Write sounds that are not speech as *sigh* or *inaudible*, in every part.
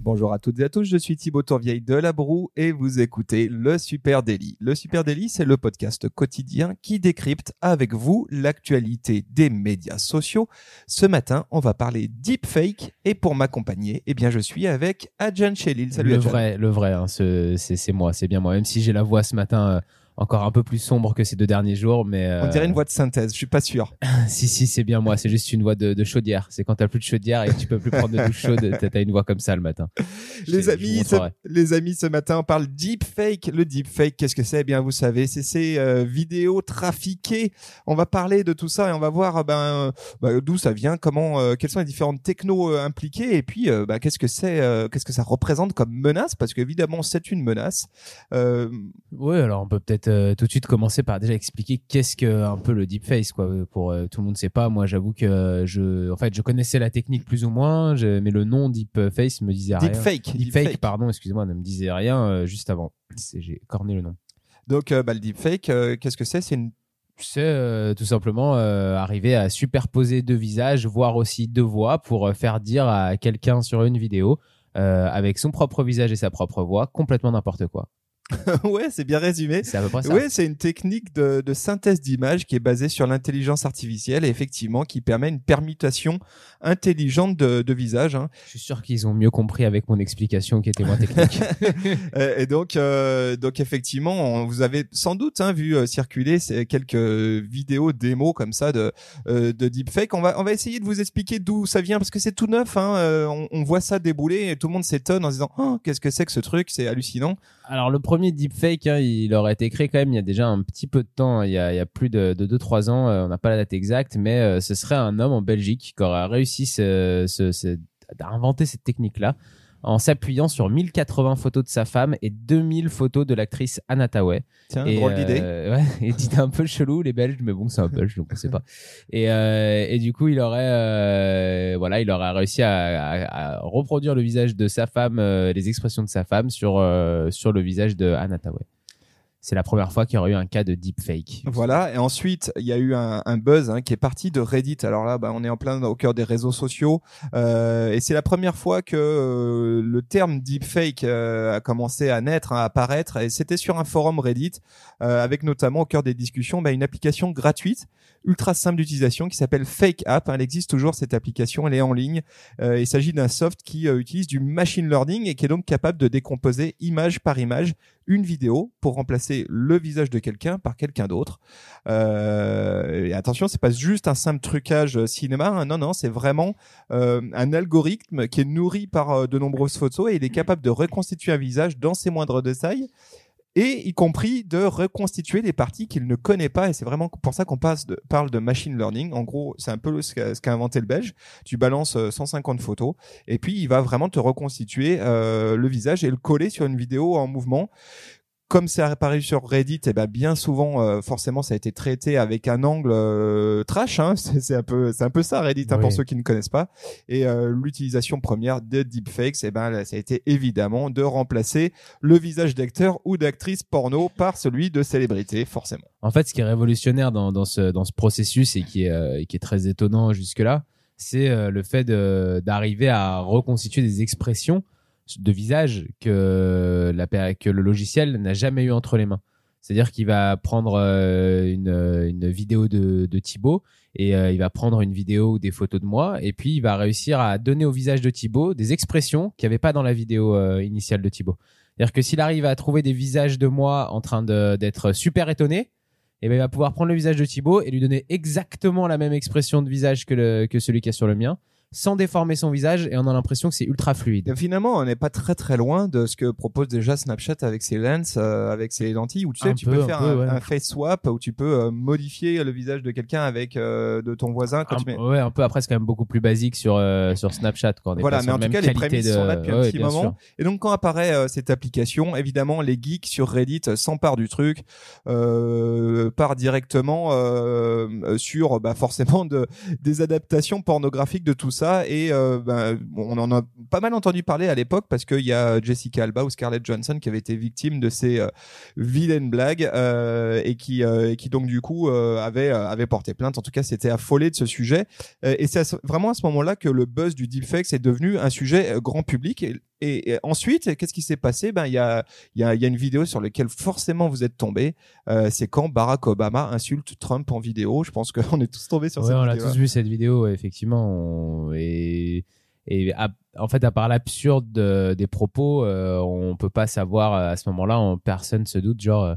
Bonjour à toutes et à tous, je suis Thibaut Tourvieille de La Broue et vous écoutez le Super Daily. Le Super Daily, c'est le podcast quotidien qui décrypte avec vous l'actualité des médias sociaux. Ce matin, on va parler deepfake et pour m'accompagner, eh bien, je suis avec Adjan Shelil. Salut le Adjan. vrai, le vrai, hein, ce- c'est c'est moi, c'est bien moi. Même si j'ai la voix ce matin euh, encore un peu plus sombre que ces deux derniers jours, mais euh, On dirait une voix de synthèse, je suis pas sûr. *laughs* si si, c'est bien moi. C'est juste une voix de, de chaudière. C'est quand t'as plus de chaudière et que tu peux plus prendre de douche chaude, t'as une voix comme ça le matin. Les amis, ce, les amis, ce matin, on parle deepfake. Le deepfake, qu'est-ce que c'est? Eh bien, vous savez, c'est ces euh, vidéos trafiquées. On va parler de tout ça et on va voir euh, ben, euh, bah, d'où ça vient, comment, euh, quelles sont les différentes technos euh, impliquées et puis euh, bah, qu'est-ce que c'est, euh, qu'est-ce que ça représente comme menace? Parce qu'évidemment, c'est une menace. Euh, Ouais, alors on peut peut-être euh, tout de suite commencer par déjà expliquer qu'est-ce que un peu le deepface quoi. Pour euh, tout le monde sait pas. Moi, j'avoue que euh, je, en fait, je connaissais la technique plus ou moins, je- mais le nom deepface me disait rien. deepfake, Deepfake, pardon, excusez-moi, ne me disait rien euh, juste avant. J'ai corné le nom. Donc, euh, bah, le deepfake, euh, qu'est-ce que c'est? C'est une C'est euh, tout simplement euh, arriver à superposer deux visages, voire aussi deux voix, pour euh, faire dire à quelqu'un sur une vidéo, euh, avec son propre visage et sa propre voix, complètement n'importe quoi. *laughs* ouais, c'est bien résumé. C'est à peu près ça. Oui, c'est une technique de, de synthèse d'image qui est basée sur l'intelligence artificielle et effectivement qui permet une permutation intelligente de, de visage. hein. Je suis sûr qu'ils ont mieux compris avec mon explication qui était moins technique. *laughs* Et donc, euh, donc effectivement, on- vous avez sans doute hein, vu euh, circuler ces quelques vidéos démos comme ça de, euh, de deepfake. On va, on va essayer de vous expliquer d'où ça vient parce que c'est tout neuf. Hein, euh, on, on voit ça débouler et tout le monde s'étonne en se disant oh, qu'est-ce que c'est que ce truc C'est hallucinant. Alors le premier deepfake, hein, il aurait été créé quand même il y a déjà un petit peu de temps, hein, il y a, il y a plus de 2-3 ans, euh, on n'a pas la date exacte, mais euh, ce serait un homme en Belgique qui aurait réussi ce, ce, ce- à inventer cette technique-là en s'appuyant sur 1080 photos de sa femme et 2000 photos de l'actrice Anna Tawai. Tiens, et, drôle d'idée. euh, ouais, *laughs* et un peu chelou les Belges, mais bon c'est un Belge donc on sait pas. Et, euh, et du coup il aurait euh, il aurait réussi à, reproduire le visage de sa femme, euh, les expressions de sa femme sur euh, le visage de Anna Tawai. C'est la première fois qu'il y aurait eu un cas de deepfake. Voilà, et ensuite il y a eu un, buzz hein, qui est parti de Reddit. Alors là, bah, on est en plein au cœur des réseaux sociaux, euh, et c'est la première fois que euh, le terme deepfake euh, a commencé à naître, hein, à apparaître, et c'était sur un forum Reddit, euh, avec notamment au cœur des discussions bah, une application gratuite, ultra simple d'utilisation, qui s'appelle Fake App. hein. Elle existe toujours cette application, elle est en ligne. Euh, il s'agit d'un soft qui utilise du machine learning et qui est donc capable de décomposer image par image une vidéo pour remplacer le visage de quelqu'un par quelqu'un d'autre. Euh, et attention, c'est pas juste un simple trucage euh, cinéma. hein. non, non, c'est vraiment euh, un algorithme qui est nourri par euh, de nombreuses photos et il est capable de reconstituer un visage dans ses moindres détails et y compris de reconstituer des parties qu'il ne connaît pas. Et c'est vraiment pour ça qu'on parle de machine learning. En gros, c'est un peu ce qu'a inventé le Belge. Tu balances euh, 150 photos et puis il va vraiment te reconstituer euh, le visage et le coller sur une vidéo en mouvement. Comme c'est apparu sur Reddit, et ben bien souvent, euh, forcément, ça a été traité avec un angle euh, trash. Hein, *laughs* c'est c'est un peu, c'est un peu ça Reddit hein, pour ceux qui ne connaissent pas. Et euh, l'utilisation première de deepfakes, et ben là, ça a été évidemment de remplacer le visage d'acteur ou d'actrice porno par celui de célébrité, forcément. En fait, ce qui est révolutionnaire dans, dans ce, dans ce processus et qui est, qui est très étonnant jusque-là, c'est euh, le fait d'arriver à reconstituer des expressions de visage que, la, per- que le logiciel n'a jamais eu entre les mains. C'est-à-dire qu'il va prendre euh, une, une vidéo de, de Thibaut et euh, il va prendre une vidéo ou des photos de moi et puis il va réussir à donner au visage de Thibaut des expressions qu'il n'y avait pas dans la vidéo euh, initiale de Thibaut. C'est-à-dire que s'il arrive à trouver des visages de moi en train d'être super étonné, et ben il va pouvoir prendre le visage de Thibaut et lui donner exactement la même expression de visage que, que celui qui est sur le mien, sans déformer son visage et on a l'impression que c'est ultra fluide. Et finalement, on n'est pas très très loin de ce que propose déjà Snapchat avec ses lens, euh, avec ses lentilles, où tu sais, Un tu peu, peux un faire peu, un, ouais. un face swap, où tu peux euh, modifier le visage de quelqu'un avec euh, de ton voisin quand Un, tu mets. ouais, un peu après, c'est quand même beaucoup plus basique sur, euh, sur Snapchat. Est Voilà, mais en tout cas, les prémices de... sont là depuis un Ouais, petit bien moment. sûr. Et donc, quand apparaît euh, cette application, évidemment, les geeks sur Reddit euh, s'emparent du truc, partent directement sur, bah, forcément, de, des adaptations pornographiques de tout ça. Et euh, ben, on en a pas mal entendu parler à l'époque parce qu'il y a Jessica Alba ou Scarlett Johansson qui avait été victime de ces euh, vilaines blagues euh, et qui, donc du coup avait, porté plainte. En tout cas, c'était affolé de ce sujet. Et c'est vraiment à ce moment-là que le buzz du deepfake est devenu un sujet grand public. Et- et ensuite, qu'est-ce qui s'est passé? Ben, il y a, y, a, y a une vidéo sur laquelle forcément vous êtes tombé. Euh, c'est quand Barack Obama insulte Trump en vidéo. Je pense qu'on *laughs* est tous tombés sur Ouais, cette on l'a vidéo. tous vu cette vidéo, effectivement. on- Et, et à- en fait, à part l'absurde de- des propos, euh, on peut pas savoir euh, à ce moment-là, on- personne se doute, genre, euh,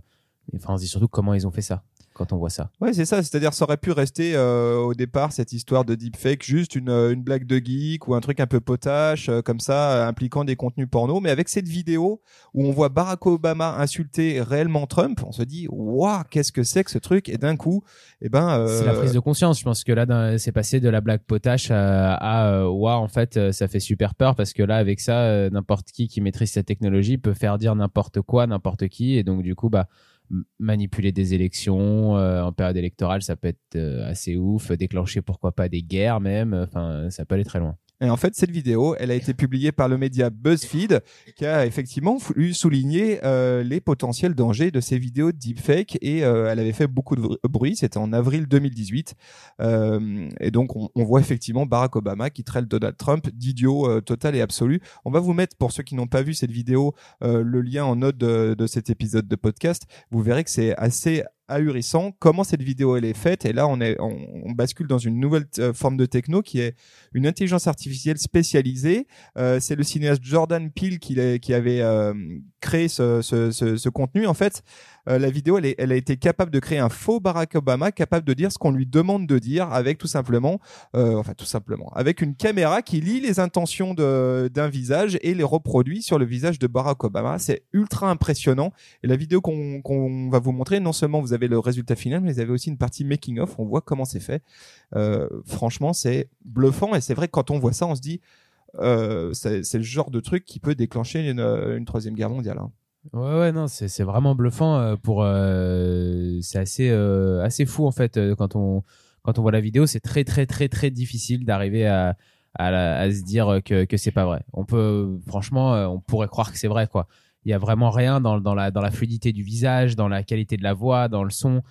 enfin, on se dit surtout comment ils ont fait ça quand on voit ça. Ouais, c'est ça. C'est-à-dire, ça aurait pu rester euh, au départ cette histoire de deepfake, juste une, euh, une blague de geek ou un truc un peu potache, euh, comme ça, euh, impliquant des contenus porno. Mais avec cette vidéo où on voit Barack Obama insulter réellement Trump, on se dit, waouh, qu'est-ce que c'est que ce truc? Et d'un coup, eh ben, euh, C'est la prise de conscience. Je pense que là, c'est passé de la blague potache à, à euh, Ouah, en fait, ça fait super peur parce que là, avec ça, n'importe qui qui maîtrise cette technologie peut faire dire n'importe quoi, n'importe qui, et donc du coup, bah manipuler des élections euh, en période électorale, ça peut être euh, assez ouf. Déclencher pourquoi pas des guerres même. Enfin, ça peut aller très loin. Et en fait, cette vidéo, elle a été publiée par le média BuzzFeed, qui a effectivement voulu souligner euh, les potentiels dangers de ces vidéos de deepfake. Et euh, elle avait fait beaucoup de bruit. C'était en avril 2018. Euh, et donc, on, on voit effectivement Barack Obama qui traite Donald Trump d'idiot euh, total et absolu. On va vous mettre, pour ceux qui n'ont pas vu cette vidéo, euh, le lien en note de, de cet épisode de podcast. Vous verrez que c'est assez ahurissant comment cette vidéo elle est faite et là on est on, bascule dans une nouvelle euh, forme de techno qui est une intelligence artificielle spécialisée. Euh, c'est le cinéaste Jordan Peele qui, qui avait euh, créé ce, ce, ce contenu. En fait, euh, la vidéo, elle, est- elle a été capable de créer un faux Barack Obama, capable de dire ce qu'on lui demande de dire, avec tout simplement, euh, enfin tout simplement, avec une caméra qui lit les intentions d'un visage et les reproduit sur le visage de Barack Obama. C'est ultra impressionnant. Et la vidéo qu'on va vous montrer, non seulement vous avez le résultat final, mais vous avez aussi une partie making of. On voit comment c'est fait. Euh, franchement, c'est bluffant. Et c'est vrai que quand on voit ça, on se dit, euh, c'est c'est le genre de truc qui peut déclencher une, une troisième guerre mondiale. hein. Ouais, ouais, non, c'est vraiment bluffant. euh, pour, euh, c'est assez, euh, assez fou en fait quand on quand on voit la vidéo. C'est très, très, très, très difficile d'arriver à à, se dire que que c'est pas vrai. On peut, franchement, on pourrait croire que c'est vrai quoi. Il y a vraiment rien dans dans la dans la fluidité du visage, dans la qualité de la voix, dans le son.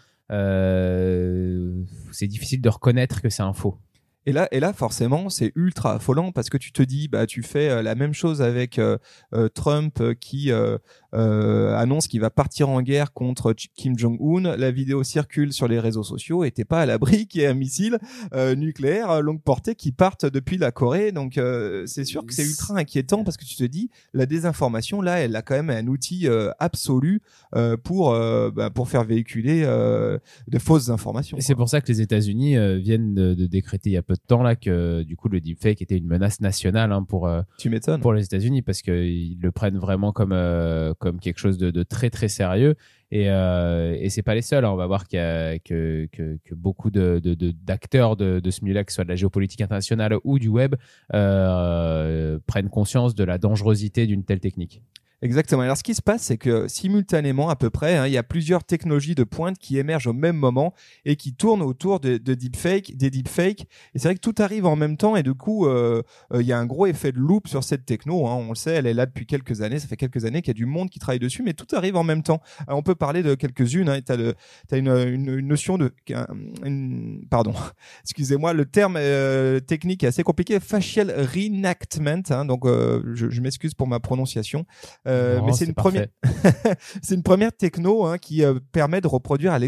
C'est difficile de reconnaître que c'est un faux. Et là, et là, forcément, c'est ultra affolant parce que tu te dis, bah, tu fais la même chose avec Trump qui euh, annonce qu'il va partir en guerre contre Kim Jong-un. La vidéo circule sur les réseaux sociaux et t'es pas à l'abri *laughs* qu'il y ait un missile euh, nucléaire euh, longue portée qui parte depuis la Corée. Donc, euh, c'est sûr que c'est ultra inquiétant parce que tu te dis, la désinformation, là, elle a quand même un outil euh, absolu euh, pour bah, pour faire véhiculer euh, de fausses informations. Et c'est pour ça que les États-Unis euh, viennent de, de décréter il y a peu de temps là que du coup le deepfake était une menace nationale hein, pour euh, Tu pour les États-Unis parce qu'ils le prennent vraiment comme euh, comme quelque chose de, très très sérieux et euh, et c'est pas les seuls hein. on va voir que que, beaucoup de d'acteurs de, de, ce milieu-là que ce soit de la géopolitique internationale ou du web euh, prennent conscience de la dangerosité d'une telle technique Exactement. Alors, ce qui se passe, c'est que simultanément, à peu près, hein, il y a plusieurs technologies de pointe qui émergent au même moment et qui tournent autour de, de deepfake, des deepfakes. Et c'est vrai que tout arrive en même temps et du coup, euh, euh, il y a un gros effet de loupe sur cette techno. Hein. On le sait, elle est là depuis quelques années. Ça fait quelques années qu'il y a du monde qui travaille dessus, mais tout arrive en même temps. On peut parler de quelques-unes. Hein. Tu as, une, notion de... pardon, *laughs* excusez-moi, le terme euh, technique est assez compliqué. Facial reenactment. Hein. Donc, je m'excuse pour ma prononciation. Euh, Non, mais c'est une première, *laughs* c'est une première techno hein, qui euh, permet de reproduire à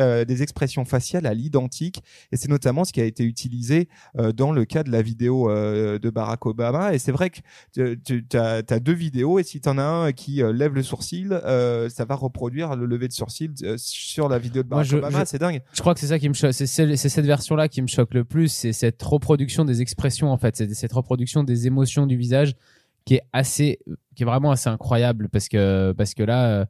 euh, des expressions faciales à l'identique, et c'est notamment ce qui a été utilisé euh, dans le cas de la vidéo euh, de Barack Obama. Et c'est vrai que tu as, deux vidéos, et si tu en as un qui euh, lève le sourcil, euh, ça va reproduire le lever de sourcil euh, sur la vidéo de Moi, Barack je- Obama. C'est dingue. Je crois que c'est ça qui me choque. C'est cette version-là qui me choque le plus. C'est cette reproduction des expressions, en fait. C'est cette reproduction des émotions du visage qui est assez, qui est vraiment assez incroyable parce que, parce que là, euh,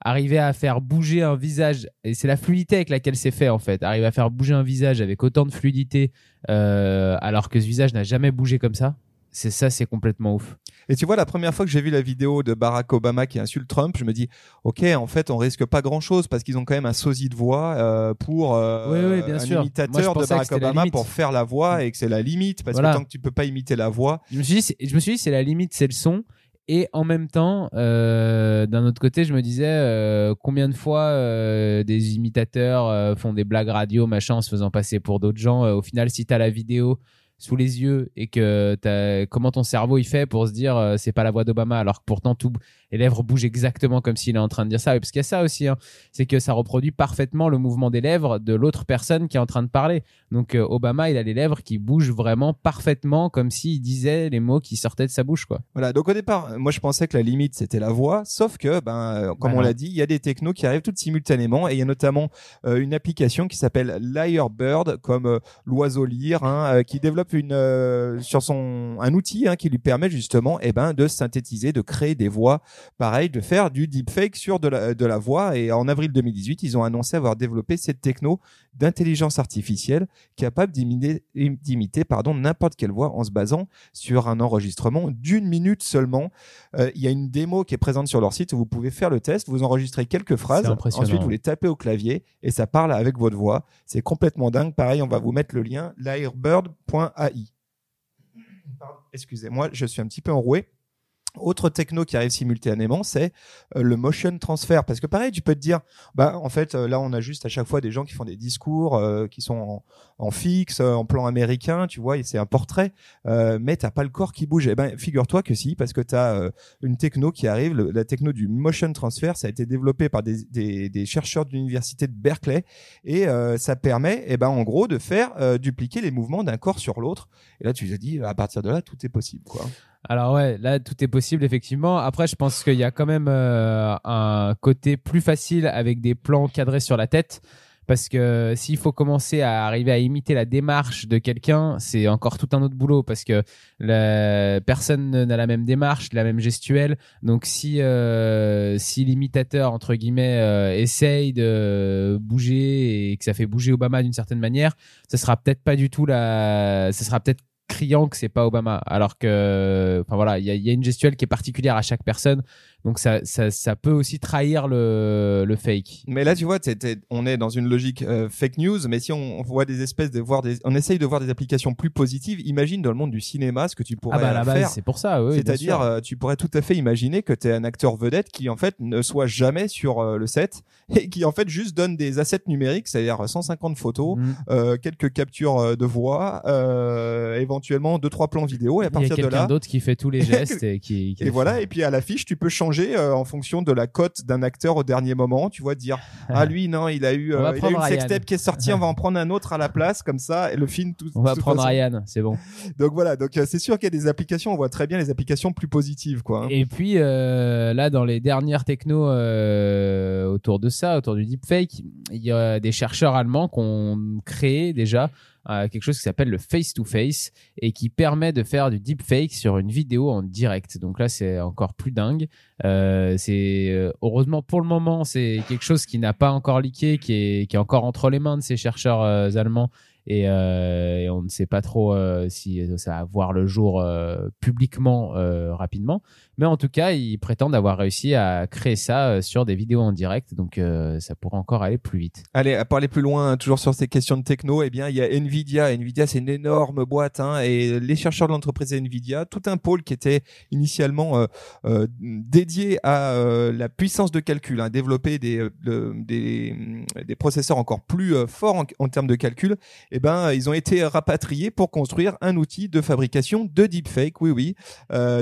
arriver à faire bouger un visage, et c'est la fluidité avec laquelle c'est fait, en fait. Arriver à faire bouger un visage avec autant de fluidité, euh, alors que ce visage n'a jamais bougé comme ça. c'est ça, c'est complètement ouf. Et tu vois, la première fois que j'ai vu la vidéo de Barack Obama qui insulte Trump, je me dis, ok, en fait, on risque pas grand-chose parce qu'ils ont quand même un sosie de voix euh, pour euh, Oui, oui, bien un sûr. imitateur Moi, de Barack Obama pour faire la voix et que c'est la limite parce Voilà. que tant que tu peux pas imiter la voix, Je me suis dit, je me suis dit, c'est la limite, c'est le son. Et en même temps, euh, d'un autre côté, je me disais euh, combien de fois euh, des imitateurs euh, font des blagues radio, machin, en se faisant passer pour d'autres gens. Au final, si t'as la vidéo sous les yeux et que t'as comment ton cerveau il fait pour se dire euh, c'est pas la voix d'Obama alors que pourtant tout les lèvres bougent exactement comme s'il est en train de dire ça. Et parce qu'il y a ça aussi hein, c'est que ça reproduit parfaitement le mouvement des lèvres de l'autre personne qui est en train de parler. Donc euh, Obama il a les lèvres qui bougent vraiment parfaitement comme s'il disait les mots qui sortaient de sa bouche quoi. Voilà, donc au départ, moi je pensais que la limite c'était la voix, sauf que, ben, euh, comme Bah on l'a dit, il y a des technos qui arrivent toutes simultanément et il y a notamment euh, une application qui s'appelle Lyrebird, comme euh, l'oiseau lyre, hein, qui développe une euh, sur son un outil hein, qui lui permet justement, eh ben, de synthétiser, de créer des voix, pareil, de faire du deepfake sur de la de la voix. Et en avril 2018, ils ont annoncé avoir développé cette techno d'intelligence artificielle capable d'imiter, pardon n'importe quelle voix en se basant sur un enregistrement d'une minute seulement. Euh, Il y a une démo qui est présente sur leur site où vous pouvez faire le test, vous enregistrez quelques phrases, ensuite vous les tapez au clavier et ça parle avec votre voix. C'est complètement dingue. Pareil, on va vous mettre le lien lyrebird.ai. Pardon, Excusez-moi, je suis un petit peu enroué. Autre techno qui arrive simultanément, c'est euh, le motion transfer. Parce que pareil, tu peux te dire, bah en fait, euh, là on a juste à chaque fois des gens qui font des discours, euh, qui sont en, en fixe, euh, en plan américain, tu vois, et c'est un portrait, euh, mais t'as pas le corps qui bouge. Eh ben, figure-toi que si, parce que t'as euh, une techno qui arrive, la techno du motion transfer, ça a été développé par des, des, des chercheurs de l'université de Berkeley, et ça permet, eh ben, en gros, de faire dupliquer les mouvements d'un corps sur l'autre. Et là, tu te dis, à partir de là, tout est possible, quoi. Alors ouais, là tout est possible effectivement. Après, je pense qu'il y a quand même euh, un côté plus facile avec des plans cadrés sur la tête. Parce que s'il faut commencer à arriver à imiter la démarche de quelqu'un, c'est encore tout un autre boulot parce que la personne n'a la même démarche, la même gestuelle. Donc si euh, si l'imitateur entre guillemets euh, essaye de bouger et que ça fait bouger Obama d'une certaine manière, ça sera peut-être pas du tout la, ça sera peut-être que c'est pas Obama. Alors que enfin voilà il y a une gestuelle qui est particulière à chaque personne donc ça ça, ça peut aussi trahir le, le fake Mais là, tu vois, t'es- on est dans une logique euh, fake news, mais si on, on voit des espèces de voir des, on essaye de voir des applications plus positives. Imagine dans le monde du cinéma ce que tu pourrais ah bah à la base faire. c'est pour ça oui, C'est-à-dire, euh, tu pourrais tout à fait imaginer que tu es un acteur vedette qui en fait ne soit jamais sur euh, le set *laughs* et qui en fait juste donne des assets numériques, c'est-à-dire 150 photos, Mm. quelques captures de voix, euh, éventuellement deux trois plans vidéo et à il y a partir de quelqu'un là. d'autre qui fait tous les *laughs* gestes et qui, qui Et voilà, fait. et puis à l'affiche, tu peux changer euh, en fonction de la cote d'un acteur au dernier moment. Tu vois, dire *laughs* ah lui non, il a eu, euh, il a eu une sextape qui est sortie, on va en prendre un autre à la place, comme ça, et le film tout. on va prendre façon. Ryan c'est bon *laughs* Donc voilà, donc euh, c'est sûr qu'il y a des applications, on voit très bien les applications plus positives, quoi. hein. Et puis euh, là, dans les dernières technos euh, autour de ça, autour du deepfake, il y a des chercheurs allemands qui ont créé déjà euh, quelque chose qui s'appelle le face-to-face et qui permet de faire du deepfake sur une vidéo en direct. Donc là, c'est encore plus dingue. Euh, euh, heureusement pour le moment, c'est quelque chose qui n'a pas encore leaké, qui est, qui est encore entre les mains de ces chercheurs euh, allemands. Et, on ne sait pas trop si ça va voir le jour publiquement rapidement. Mais en tout cas, ils prétendent avoir réussi à créer ça euh, sur des vidéos en direct. Donc euh, ça pourrait encore aller plus vite. Allez, à parler plus loin, toujours sur ces questions de techno, eh bien, il y a Nvidia. Nvidia, c'est une énorme boîte, hein, et les chercheurs de l'entreprise Nvidia, tout un pôle qui était initialement euh, dédié à la puissance de calcul, hein, développer des, le- des, processeurs encore plus forts en, en termes de calcul. Eh ben, ils ont été rapatriés pour construire un outil de fabrication de deepfake. Oui, oui.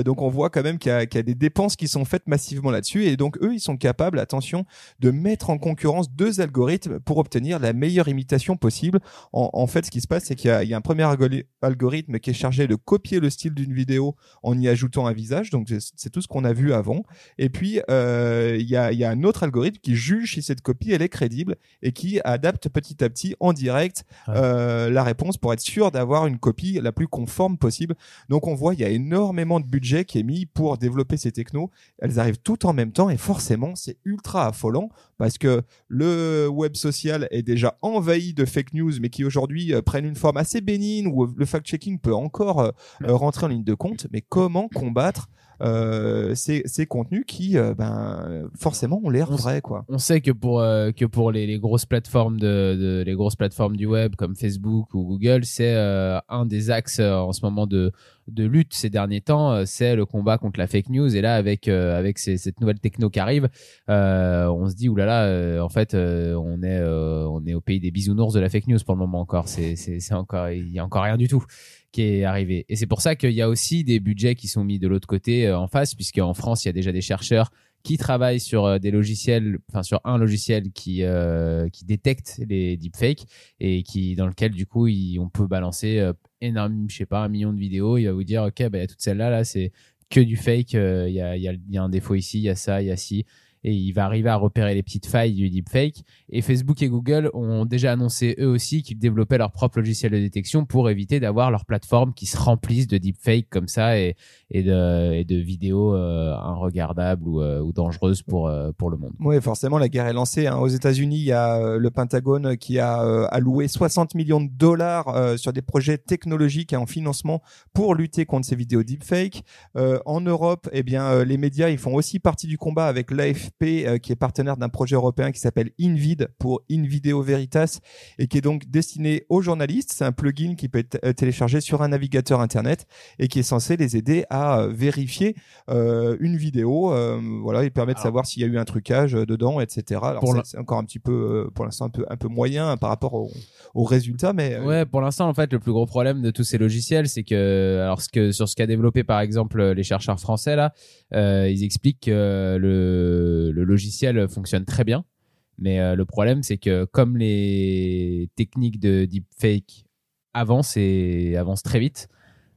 Donc, on voit quand même qu'il y, a- qu'il y a des dépenses qui sont faites massivement là-dessus, et donc eux, ils sont capables, attention, de mettre en concurrence deux algorithmes pour obtenir la meilleure imitation possible. En, en fait, ce qui se passe, c'est qu'il y y a un premier algori- algorithme qui est chargé de copier le style d'une vidéo en y ajoutant un visage. Donc, c'est- tout ce qu'on a vu avant. Et puis, euh, il, y a, il y a un autre algorithme qui juge si cette copie, elle est crédible et qui adapte petit à petit en direct Ouais. euh, la réponse pour être sûr d'avoir une copie la plus conforme possible. Donc, on voit, il y a énormément de budget qui est mis pour développer développer ces technos, elles arrivent toutes en même temps et forcément c'est ultra affolant parce que le web social est déjà envahi de fake news mais qui aujourd'hui euh, prennent une forme assez bénigne où le fact-checking peut encore euh, rentrer en ligne de compte. Mais comment combattre euh, ces, ces contenus qui, euh, ben, forcément, ont l'air vrais, quoi. On sait que pour euh, que pour les, les grosses plateformes de, de- les grosses plateformes du web comme Facebook ou Google, c'est euh, un des axes euh, en ce moment de de lutte ces derniers temps, euh, c'est le combat contre la fake news. Et là, avec euh, avec ces- cette nouvelle techno qui arrive, euh, on se dit oulala, euh, en fait, euh, on est euh, on est au pays des bisounours de la fake news pour le moment encore. C'est c'est c'est encore il y a encore rien du tout qui est arrivé. Et c'est pour ça qu'il y a aussi des budgets qui sont mis de l'autre côté euh, en face, puisque en France, il y a déjà des chercheurs qui travaillent sur euh, des logiciels, enfin sur un logiciel qui euh, qui détecte les deepfakes et qui dans lequel du coup on peut balancer euh, énorme, je sais pas, un million de vidéos. Il va vous dire ok, bah, a toutes celles-là là, c'est que du fake. Il y a y a il y a un défaut ici, il y a ça, il y a ci. Et il va arriver à repérer les petites failles du deepfake. Et Facebook et Google ont déjà annoncé eux aussi qu'ils développaient leur propre logiciel de détection pour éviter d'avoir leur plateforme qui se remplisse de deepfakes comme ça et, de, et de vidéos euh, inregardables ou, euh, ou dangereuses pour, euh, pour le monde. Oui, forcément, la guerre est lancée. hein. Aux États-Unis, il y a euh, le Pentagone qui a euh, alloué 60 millions de dollars euh, sur des projets technologiques et en financement pour lutter contre ces vidéos deepfake. Euh, en Europe, eh bien, les médias, ils font aussi partie du combat avec l'AFP, euh, qui est partenaire d'un projet européen qui s'appelle Invid pour In Video Veritas et qui est donc destiné aux journalistes. C'est un plugin qui peut être euh, téléchargé sur un navigateur internet et qui est censé les aider à euh, vérifier une vidéo. voilà, il permet de Alors- savoir s'il y a eu un trucage dedans, etc. Alors c'est- encore un petit peu, pour l'instant, un peu, un peu moyen hein, par rapport au- aux résultats, mais Ouais, pour l'instant, en fait, le plus gros problème de tous ces logiciels, c'est que, alors, ce que, sur ce qu'a développé, par exemple, les chercheurs français, là, euh, ils expliquent que le, le logiciel fonctionne très bien. Mais euh, le problème, c'est que comme les techniques de deepfake avancent et avancent très vite,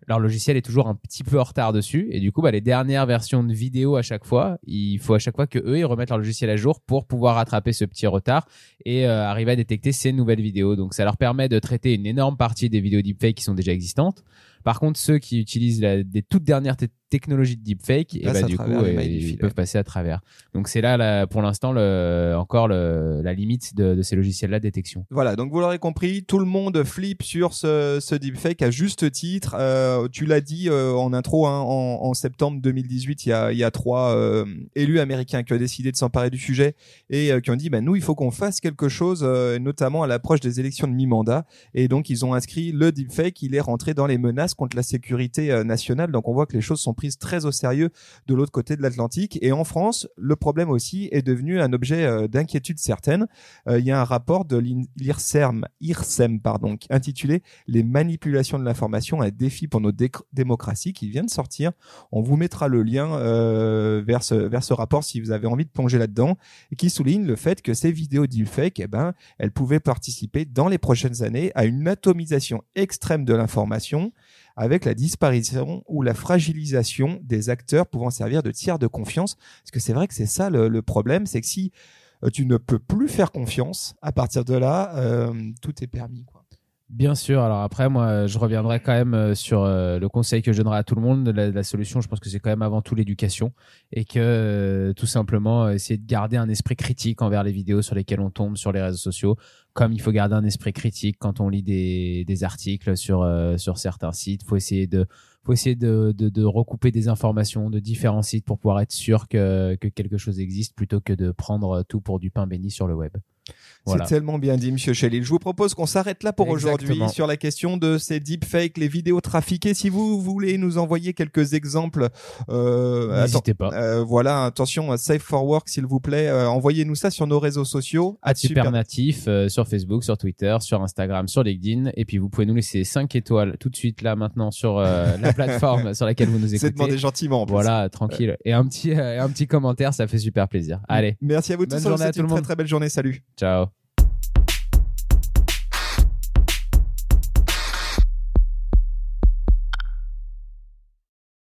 leur logiciel est toujours un petit peu en retard dessus. Et du coup, bah, les dernières versions de vidéo à chaque fois, il faut à chaque fois que eux, ils remettent leur logiciel à jour pour pouvoir rattraper ce petit retard et euh, arriver à détecter ces nouvelles vidéos. Donc ça leur permet de traiter une énorme partie des vidéos deepfake qui sont déjà existantes. Par contre, ceux qui utilisent la, des toutes dernières te- technologies de deepfake, et bah, du coup, ils peuvent passer à travers. Donc c'est là, là, pour l'instant, le, encore le, la limite de, de ces logiciels-là de détection. Voilà, donc vous l'aurez compris, tout le monde flippe sur ce, ce deepfake à juste titre. Euh, tu l'as dit euh, en intro, hein, en, en septembre 2018, il y a, il y a trois euh, élus américains qui ont décidé de s'emparer du sujet et euh, qui ont dit, bah, nous, il faut qu'on fasse quelque chose, euh, notamment à l'approche des élections de mi-mandat. Et donc, ils ont inscrit le deepfake, il est rentré dans les menaces contre la sécurité euh, nationale. Donc, on voit que les choses sont prises très au sérieux de l'autre côté de l'Atlantique. Et en France, le problème aussi est devenu un objet euh, d'inquiétude certaine. Euh, il y a un rapport de l'IRSEM, IRSEM pardon, intitulé Les manipulations de l'information, un défi pour nos démocraties, qui vient de sortir. On vous mettra le lien euh, vers, ce, vers ce rapport si vous avez envie de plonger là-dedans, et qui souligne le fait que ces vidéos deepfake, eh ben, elles pouvaient participer dans les prochaines années à une atomisation extrême de l'information avec la disparition ou la fragilisation des acteurs pouvant servir de tiers de confiance. Parce que c'est vrai que c'est ça le, problème, c'est que si euh, tu ne peux plus faire confiance, à partir de là, euh, tout est permis. Bien sûr. Alors après, moi, je reviendrai quand même euh, sur euh, le conseil que je donnerai à tout le monde. La, la solution, je pense que c'est quand même avant tout l'éducation et que euh, tout simplement essayer de garder un esprit critique envers les vidéos sur lesquelles on tombe sur les réseaux sociaux. Comme il faut garder un esprit critique quand on lit des, articles sur sur certains sites, faut essayer de faut essayer de, de, de recouper des informations de différents sites pour pouvoir être sûr que, que quelque chose existe plutôt que de prendre tout pour du pain béni sur le web. Voilà. C'est tellement bien dit, Monsieur Shelley. Je vous propose qu'on s'arrête là pour aujourd'hui sur la question de ces deepfakes, les vidéos trafiquées. Si vous voulez nous envoyer quelques exemples, euh, N'hésitez pas. euh, voilà, attention, Safe for Work, s'il vous plaît. Euh, Envoyez-nous ça sur nos réseaux sociaux. à super natif euh, sur Facebook, sur Twitter, sur Instagram, sur LinkedIn. Et puis vous pouvez nous laisser 5 étoiles tout de suite là maintenant sur euh, *laughs* la plateforme sur laquelle vous nous C'est demandé écoutez. gentiment. en plus. Voilà, tranquille. Et un petit, euh, un petit commentaire, ça fait super plaisir. Allez, Merci à vous Bonne tous. journée à tout une le très monde. très belle journée. Salut. ciao.